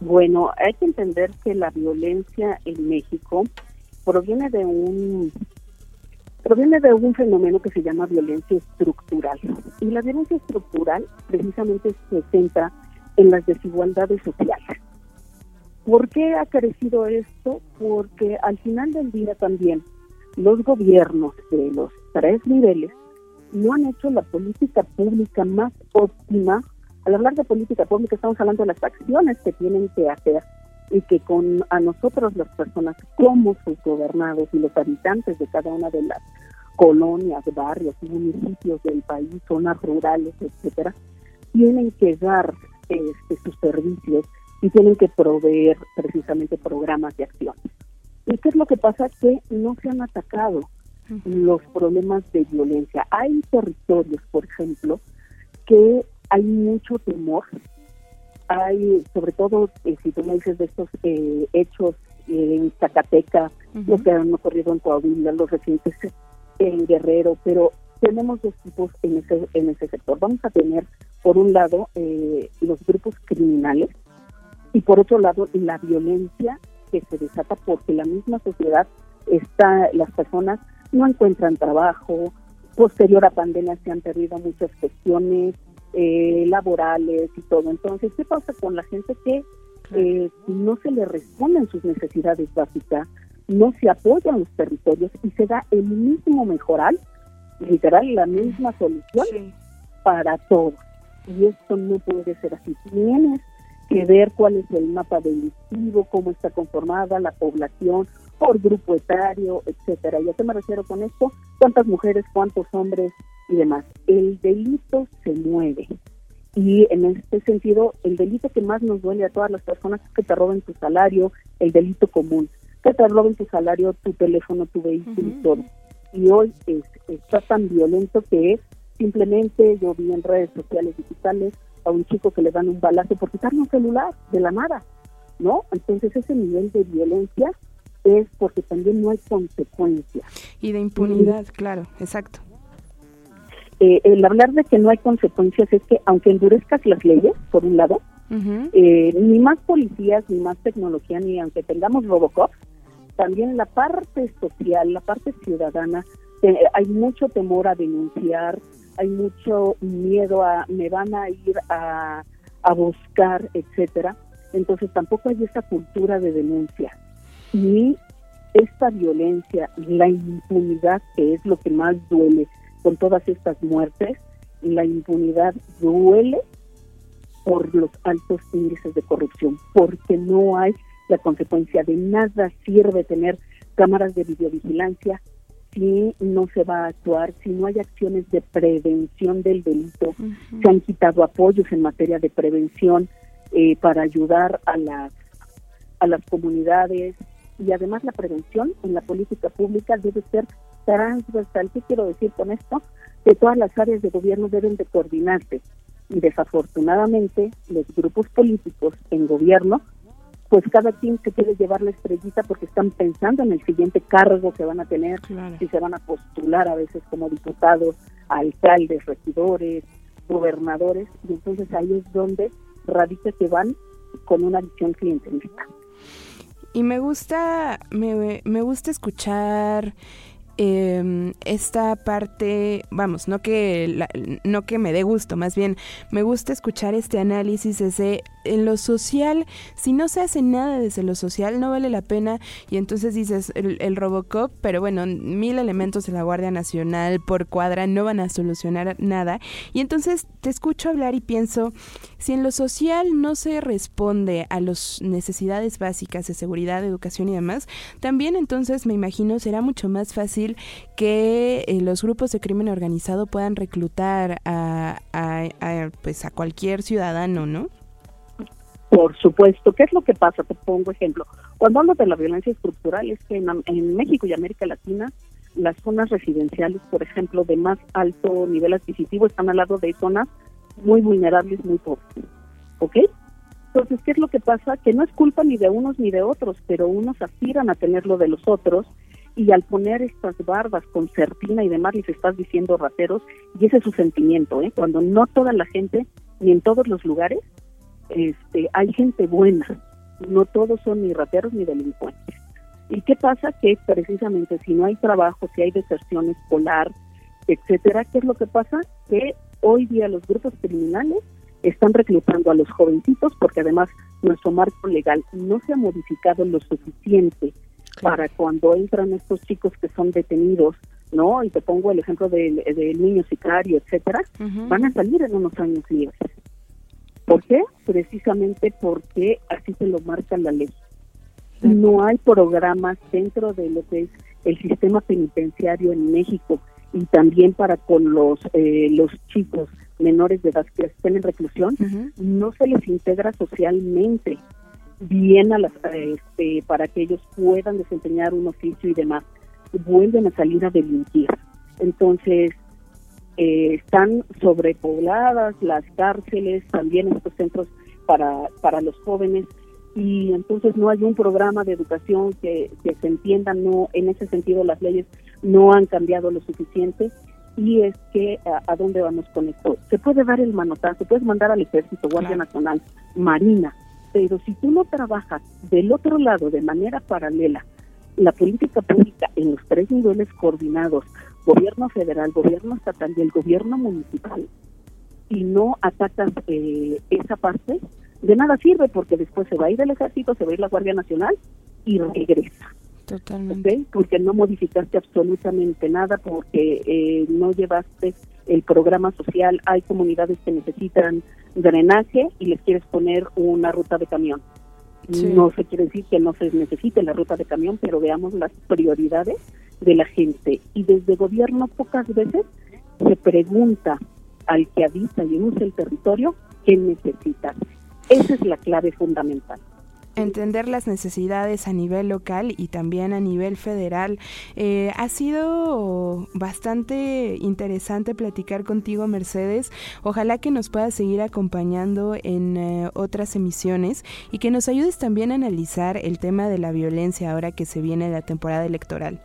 Bueno, hay que entender que la violencia en México proviene de un proviene de un fenómeno que se llama violencia estructural. Y la violencia estructural precisamente se centra en las desigualdades sociales. ¿Por qué ha crecido esto? Porque al final del día también los gobiernos de los tres niveles no han hecho la política pública más óptima. Al hablar de política pública estamos hablando de las acciones que tienen que hacer y que con a nosotros las personas como sus gobernados y los habitantes de cada una de las colonias, barrios, municipios del país, zonas rurales, etcétera, tienen que dar este, sus servicios y tienen que proveer precisamente programas de acción. ¿Y qué es lo que pasa? Que no se han atacado los problemas de violencia. Hay territorios, por ejemplo, que hay mucho temor hay, sobre todo, eh, si tú me dices de estos eh, hechos eh, en Zacatecas, los que han ocurrido en Coahuila, los recientes en Guerrero, pero tenemos dos tipos en ese, en ese sector. Vamos a tener, por un lado, los grupos criminales y por otro lado, la violencia que se desata porque la misma sociedad está, las personas no encuentran trabajo, posterior a pandemia se han perdido muchas cuestiones, eh, laborales y todo. Entonces, ¿qué pasa con la gente que eh, no se le responden sus necesidades básicas, no se apoyan los territorios y se da el mismo mejoral, literal, la misma solución para todos? Y esto no puede ser así. Tienes que ver cuál es el mapa delictivo, cómo está conformada la población, por grupo etario, etcétera. ¿Y a qué me refiero con esto? ¿Cuántas mujeres, cuántos hombres y demás? El delito se mueve. Y en este sentido, el delito que más nos duele a todas las personas es que te roben tu salario, el delito común, que te roben tu salario, tu teléfono, tu vehículo y todo. Y hoy es, está tan violento que es simplemente, yo vi en redes sociales digitales a un chico que le dan un balazo por quitarle un celular de la nada, ¿no? Entonces ese nivel de violencia es porque también no hay consecuencias. Y de impunidad, claro, exacto. Eh, el hablar de que no hay consecuencias es que aunque endurezcas las leyes, por un lado, Eh, ni más policías, ni más tecnología, ni aunque tengamos Robocop, también la parte social, la parte ciudadana, eh, hay mucho temor a denunciar, hay mucho miedo a me van a ir a, a buscar, etcétera. Entonces tampoco hay esa cultura de denuncia. Ni esta violencia, la impunidad, que es lo que más duele con todas estas muertes, la impunidad duele por los altos índices de corrupción, porque no hay la consecuencia de nada. Sirve tener cámaras de videovigilancia si no se va a actuar, si no hay acciones de prevención del delito, se han quitado apoyos en materia de prevención eh, para ayudar a las a las comunidades y además la prevención en la política pública debe ser transversal. ¿Qué quiero decir con esto? Que todas las áreas de gobierno deben de coordinarse y desafortunadamente los grupos políticos en gobierno pues cada quien se quiere llevar la estrellita porque están pensando en el siguiente cargo que van a tener, si se van a postular a veces como diputados, alcaldes, regidores, gobernadores, y entonces ahí es donde radica que van con una visión clientelista. Y me gusta, me, me gusta escuchar eh, esta parte, vamos, no que, no que me dé gusto, más bien me gusta escuchar este análisis ese en lo social, si no se hace nada desde lo social, no vale la pena. Y entonces dices, el, Robocop, pero bueno, mil elementos de la Guardia Nacional por cuadra no van a solucionar nada. Y entonces te escucho hablar y pienso, si en lo social no se responde a las necesidades básicas de seguridad, educación y demás, también entonces me imagino será mucho más fácil que eh, los grupos de crimen organizado puedan reclutar a, a, pues a cualquier ciudadano, ¿no? Por supuesto. ¿Qué es lo que pasa? Te pongo ejemplo. Cuando hablo de la violencia estructural es que en, México y América Latina las zonas residenciales, por ejemplo, de más alto nivel adquisitivo están al lado de zonas muy vulnerables, muy pobres. ¿Ok? Entonces, ¿qué es lo que pasa? Que no es culpa ni de unos ni de otros, pero unos aspiran a tener lo de los otros y al poner estas barbas con certina y demás les estás diciendo rateros y ese es su sentimiento, ¿eh? Cuando no toda la gente, ni en todos los lugares, este, hay gente buena, no todos son ni rateros ni delincuentes. ¿Y qué pasa? Que precisamente si no hay trabajo, si hay deserción escolar, etcétera, ¿qué es lo que pasa? Que hoy día los grupos criminales están reclutando a los jovencitos porque además nuestro marco legal no se ha modificado lo suficiente para cuando entran estos chicos que son detenidos, ¿no? Y te pongo el ejemplo del, niño sicario, etcétera, van a salir en unos años libres. ¿Por qué? Precisamente porque así se lo marca la ley. No hay programas dentro de lo que es el sistema penitenciario en México y también para con los eh, los chicos menores de edad que estén en reclusión, no se les integra socialmente bien a las, este, para que ellos puedan desempeñar un oficio y demás. Vuelven a salir a delinquir. Entonces, eh, están sobrepobladas las cárceles, también estos centros para, para los jóvenes. Y entonces no hay un programa de educación que, se entienda, no en ese sentido las leyes no han cambiado lo suficiente. Y es que a, dónde vamos con esto. Se puede dar el manotazo, puedes mandar al ejército, Guardia Nacional, Marina, pero si tú no trabajas del otro lado de manera paralela la política pública en los tres niveles coordinados gobierno federal, gobierno estatal y el gobierno municipal, y no atacas eh, esa parte, de nada sirve porque después se va a ir el ejército, se va a ir la Guardia Nacional y regresa. Totalmente. Porque no modificaste absolutamente nada, porque eh, no llevaste el programa social. Hay comunidades que necesitan drenaje y les quieres poner una ruta de camión. No se quiere decir que no se necesite la ruta de camión, pero veamos las prioridades de la gente. Y desde gobierno pocas veces se pregunta al que habita y usa el territorio qué necesita. Esa es la clave fundamental entender las necesidades a nivel local y también a nivel federal. Eh, ha sido bastante interesante platicar contigo, Mercedes. Ojalá que nos puedas seguir acompañando en eh, otras emisiones y que nos ayudes también a analizar el tema de la violencia ahora que se viene la temporada electoral.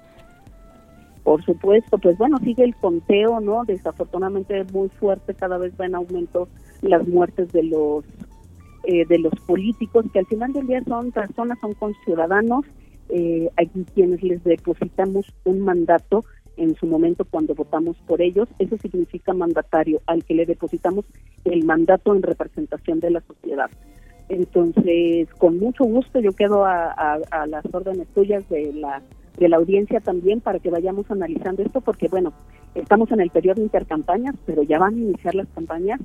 Por supuesto, pues bueno, sigue el conteo, ¿no? Desafortunadamente muy fuerte, cada vez va en aumento las muertes de los eh, de los políticos, que al final del día son personas, son ciudadanos, eh, aquí quienes les depositamos un mandato en su momento cuando votamos por ellos, eso significa mandatario, al que le depositamos el mandato en representación de la sociedad. Entonces, con mucho gusto yo quedo a, a las órdenes tuyas de la de la audiencia también para que vayamos analizando esto, porque bueno, estamos en el periodo de intercampañas, pero ya van a iniciar las campañas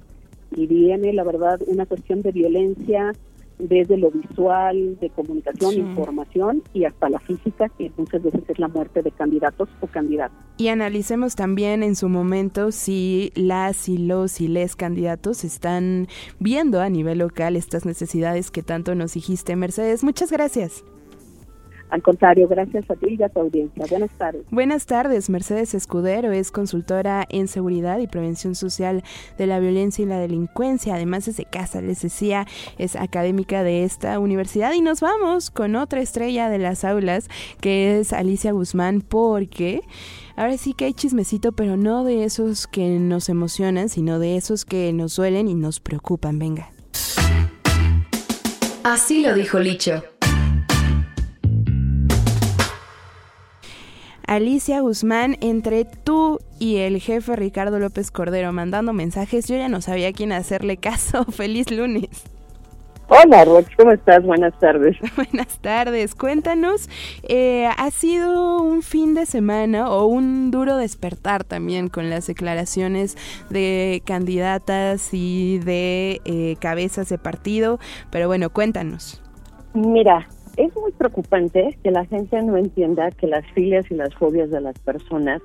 y viene, la verdad, una cuestión de violencia desde lo visual, de comunicación, información y hasta la física, que muchas veces es la muerte de candidatos o candidatas. Y analicemos también en su momento si las y los y les candidatos están viendo a nivel local estas necesidades que tanto nos dijiste, Mercedes. Muchas gracias. Al contrario, gracias a ti y a tu audiencia. Buenas tardes. Buenas tardes. Mercedes Escudero es consultora en seguridad y prevención social de la violencia y la delincuencia. Además es de casa, les decía, es académica de esta universidad. Y nos vamos con otra estrella de las aulas, que es Alicia Guzmán, porque... Ahora sí que hay chismecito, pero no de esos que nos emocionan, sino de esos que nos duelen y nos preocupan. Venga. Así lo dijo Licho. Alicia Guzmán, entre tú y el jefe Ricardo López Cordero mandando mensajes, yo ya no sabía quién hacerle caso. Feliz lunes. Hola, Rox, ¿cómo estás? Buenas tardes. Buenas tardes. Cuéntanos, eh, ¿ha sido un fin de semana o un duro despertar también con las declaraciones de candidatas y de eh, cabezas de partido? Pero bueno, cuéntanos. Mira, es muy preocupante que la gente no entienda que las filias y las fobias de las personas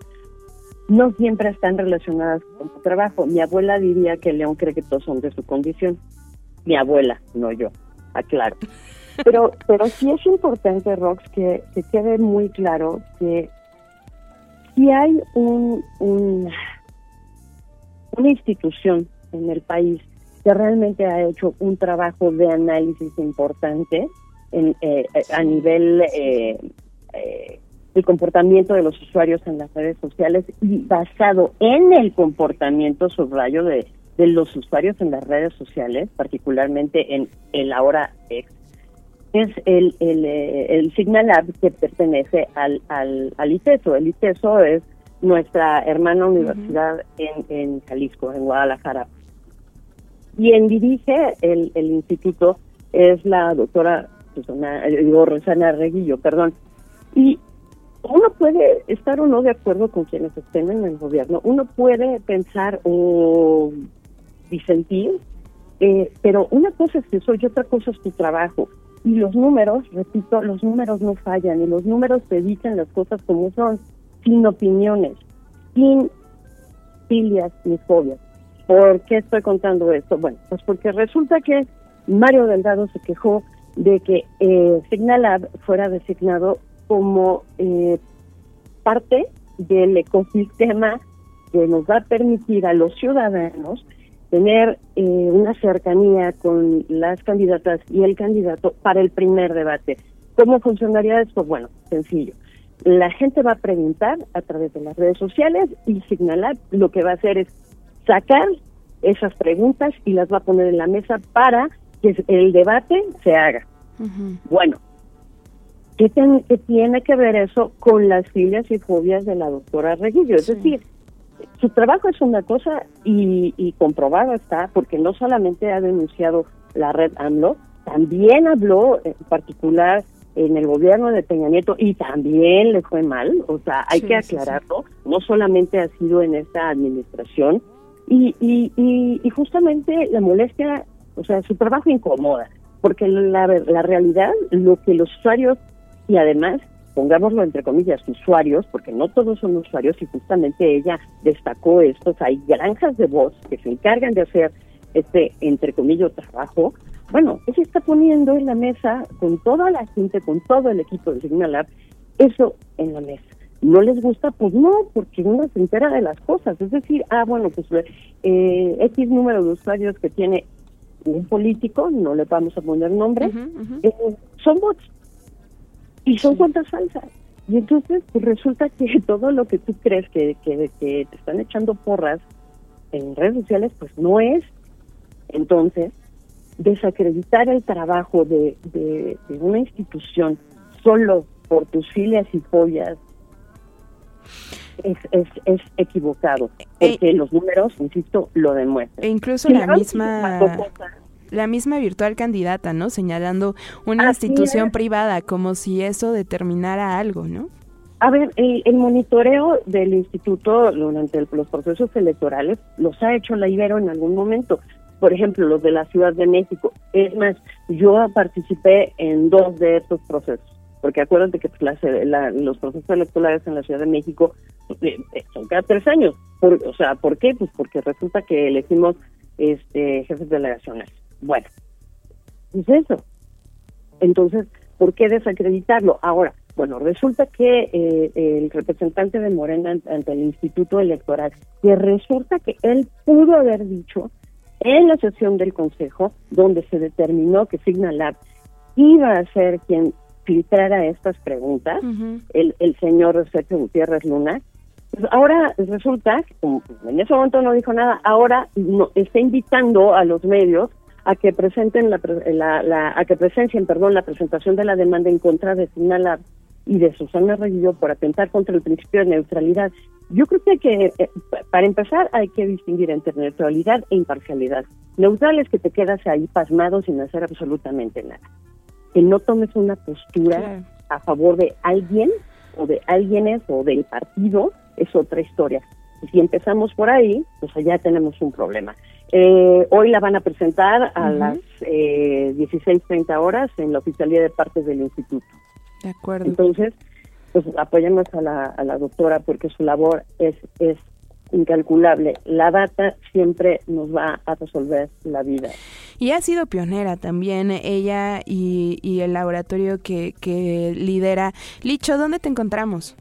no siempre están relacionadas con su trabajo. Mi abuela diría que león cree que todos son de su condición. Mi abuela, no yo, aclaro. Pero, pero sí es importante, Rox, que, que quede muy claro que si hay un, una institución en el país que realmente ha hecho un trabajo de análisis importante, en, eh, a nivel eh, eh, el comportamiento de los usuarios en las redes sociales y basado en el comportamiento, subrayo, de, de los usuarios en las redes sociales, particularmente en el ahora ex, es el, el, el Signal App que pertenece al, al, al ITESO. El ITESO es nuestra hermana universidad en, en Jalisco, en Guadalajara. Quien dirige el, el instituto es la doctora Susana, eh, digo, Rosana Reguillo, perdón. Y uno puede estar o no de acuerdo con quienes estén en el gobierno, uno puede pensar o disentir, eh, pero una cosa es eso y otra cosa es tu trabajo. Y los números, repito, los números no fallan y los números te dicen las cosas como son, sin opiniones, sin filias ni fobias. ¿Por qué estoy contando esto? Bueno, pues porque resulta que Mario Delgado se quejó de que eh, Signalab fuera designado como eh, parte del ecosistema que nos va a permitir a los ciudadanos tener eh, una cercanía con las candidatas y el candidato para el primer debate. ¿Cómo funcionaría esto? Bueno, sencillo. La gente va a preguntar a través de las redes sociales y Signalab lo que va a hacer es sacar esas preguntas y las va a poner en la mesa para que el debate se haga. Bueno, ¿qué, tiene que ver eso con las filias y fobias de la doctora Reguillo? Es decir, su trabajo es una cosa y, y comprobado está, porque no solamente ha denunciado la red AMLO, también habló en particular en el gobierno de Peña Nieto y también le fue mal, o sea, hay que aclararlo, no solamente ha sido en esta administración. Y, y, y, y justamente la molestia o sea, su trabajo incomoda, porque la, la realidad, lo que los usuarios, y además, pongámoslo entre comillas, usuarios, porque no todos son usuarios, y justamente ella destacó esto, hay granjas de voz que se encargan de hacer este, entre comillas, trabajo, bueno, ella está poniendo en la mesa con toda la gente, con todo el equipo de Signal eso en la mesa. ¿No les gusta? Pues no, porque uno se entera de las cosas. Es decir, ah, bueno, pues eh, X número de usuarios que tiene un político, no le vamos a poner nombre, eh, son bots y son cuentas falsas. Y entonces pues, resulta que todo lo que tú crees que, que, que te están echando porras en redes sociales, pues no es. Entonces, desacreditar el trabajo de, de, de una institución solo por tus filias y follas es, es, es equivocado, porque los números, insisto, lo demuestran. E incluso la misma cosas, la misma virtual candidata, ¿no? Señalando una Así institución es. privada como si eso determinara algo, ¿no? A ver, el, el monitoreo del instituto durante el- los procesos electorales los ha hecho la Ibero en algún momento. Por ejemplo, los de la Ciudad de México. Es más, yo participé en dos de estos procesos. Porque acuérdate que pues, las- la- los procesos electorales en la Ciudad de México eh, eh, son cada tres años. Por- o sea, ¿por qué? Pues porque resulta que elegimos este, jefes delegacionales. Bueno, es eso. Entonces, ¿por qué desacreditarlo? Ahora, bueno, resulta que eh, el representante de Morena ante, ante el Instituto Electoral, que resulta que él pudo haber dicho en la sesión del Consejo, donde se determinó que Signalab iba a ser quien filtrara estas preguntas, el, el señor Sergio Gutiérrez Luna, pues ahora resulta, que en ese momento no dijo nada, ahora no, está invitando a los medios a que presenten la, la- la- a que presencien, perdón, la presentación de la demanda en contra de Signalab y de Susana Reguillo por atentar contra el principio de neutralidad. Yo creo que hay que, eh, pa- para empezar, hay que distinguir entre neutralidad e imparcialidad. Neutral es que te quedas ahí pasmado sin hacer absolutamente nada. Que no tomes una postura a favor de alguien o de alguienes o del partido es otra historia. Y si empezamos por ahí, pues allá tenemos un problema. Eh, hoy la van a presentar a las eh, 16.30 horas en la Oficialía de Partes del Instituto. De acuerdo. Entonces, pues apoyemos a la, a la doctora porque su labor es, es incalculable. La data siempre nos va a resolver la vida. Y ha sido pionera también ella y, y el laboratorio que, que lidera. Licho, ¿dónde te encontramos?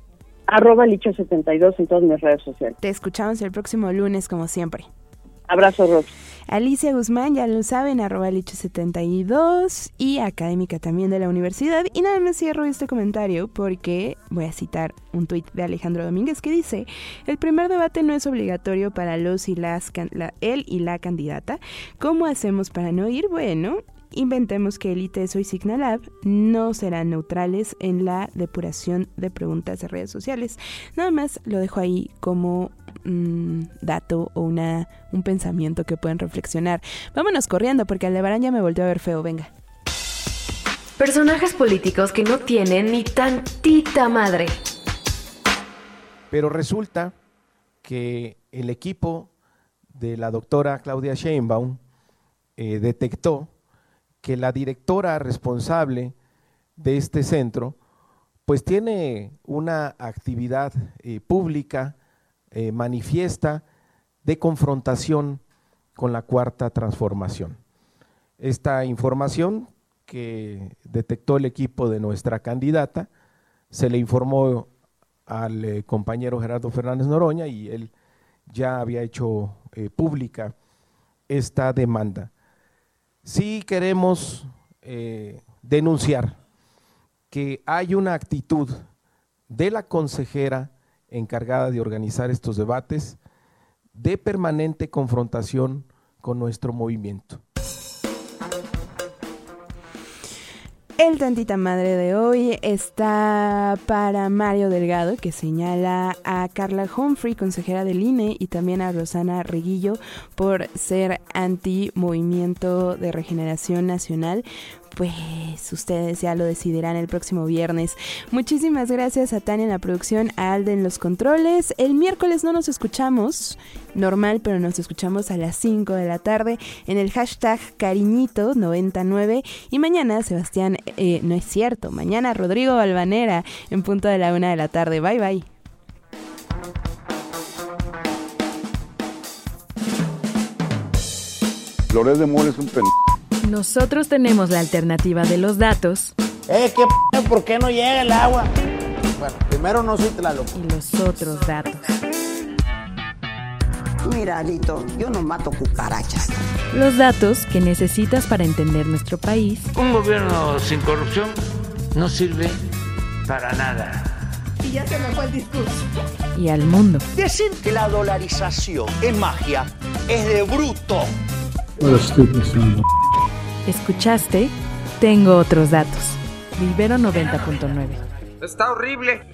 Arroba Licho72 en todas mis redes sociales. Te escuchamos el próximo lunes, como siempre. Abrazo, Rox. Alicia Guzmán, ya lo saben, arroba Licho72 y académica también de la universidad. Y nada más cierro este comentario porque voy a citar un tuit de Alejandro Domínguez que dice, el primer debate no es obligatorio para los y las, la- él y la candidata. ¿Cómo hacemos para no ir? Bueno, inventemos que el ITESO y Signalab no serán neutrales en la depuración de preguntas de redes sociales. Nada más lo dejo ahí como dato o una, un pensamiento que pueden reflexionar. Vámonos corriendo porque Aldebarán ya me volvió a ver feo, venga. Personajes políticos que no tienen ni tantita madre. Pero resulta que el equipo de la doctora Claudia Sheinbaum eh, detectó que la directora responsable de este centro pues tiene una actividad eh, pública eh, manifiesta de confrontación con la cuarta transformación. Esta información que detectó el equipo de nuestra candidata se le informó al eh, compañero Gerardo Fernández Noroña y él ya había hecho eh, pública esta demanda. Sí queremos denunciar que hay una actitud de la consejera encargada de organizar estos debates de permanente confrontación con nuestro movimiento. El tantita madre de hoy está para Mario Delgado, que señala a Carla Humphrey, consejera del INE, y también a Rosana Reguillo por ser anti-movimiento de regeneración nacional. Pues ustedes ya lo decidirán el próximo viernes. Muchísimas gracias a Tania en la producción, a Alde en los controles. El miércoles no nos escuchamos, normal, pero nos escuchamos a las 5 de la tarde en el hashtag cariñito99. Y mañana, Sebastián, eh, no es cierto, mañana Rodrigo Balvanera en punto de la una de la tarde. Bye bye. Flores de Mole es un pen... Nosotros tenemos la alternativa de los datos Eh, ¿qué p ¿Por qué no llega el agua? Bueno, primero no soy Tlaloc. y los otros datos. Mira, Alito, yo no mato cucarachas. Los datos que necesitas para entender nuestro país Un gobierno sin corrupción no sirve para nada. Y ya se me fue el discurso. y al mundo. Decir que la dolarización es magia es de bruto. Escuchaste Tengo otros datos. de Ibero 90.9. Está horrible.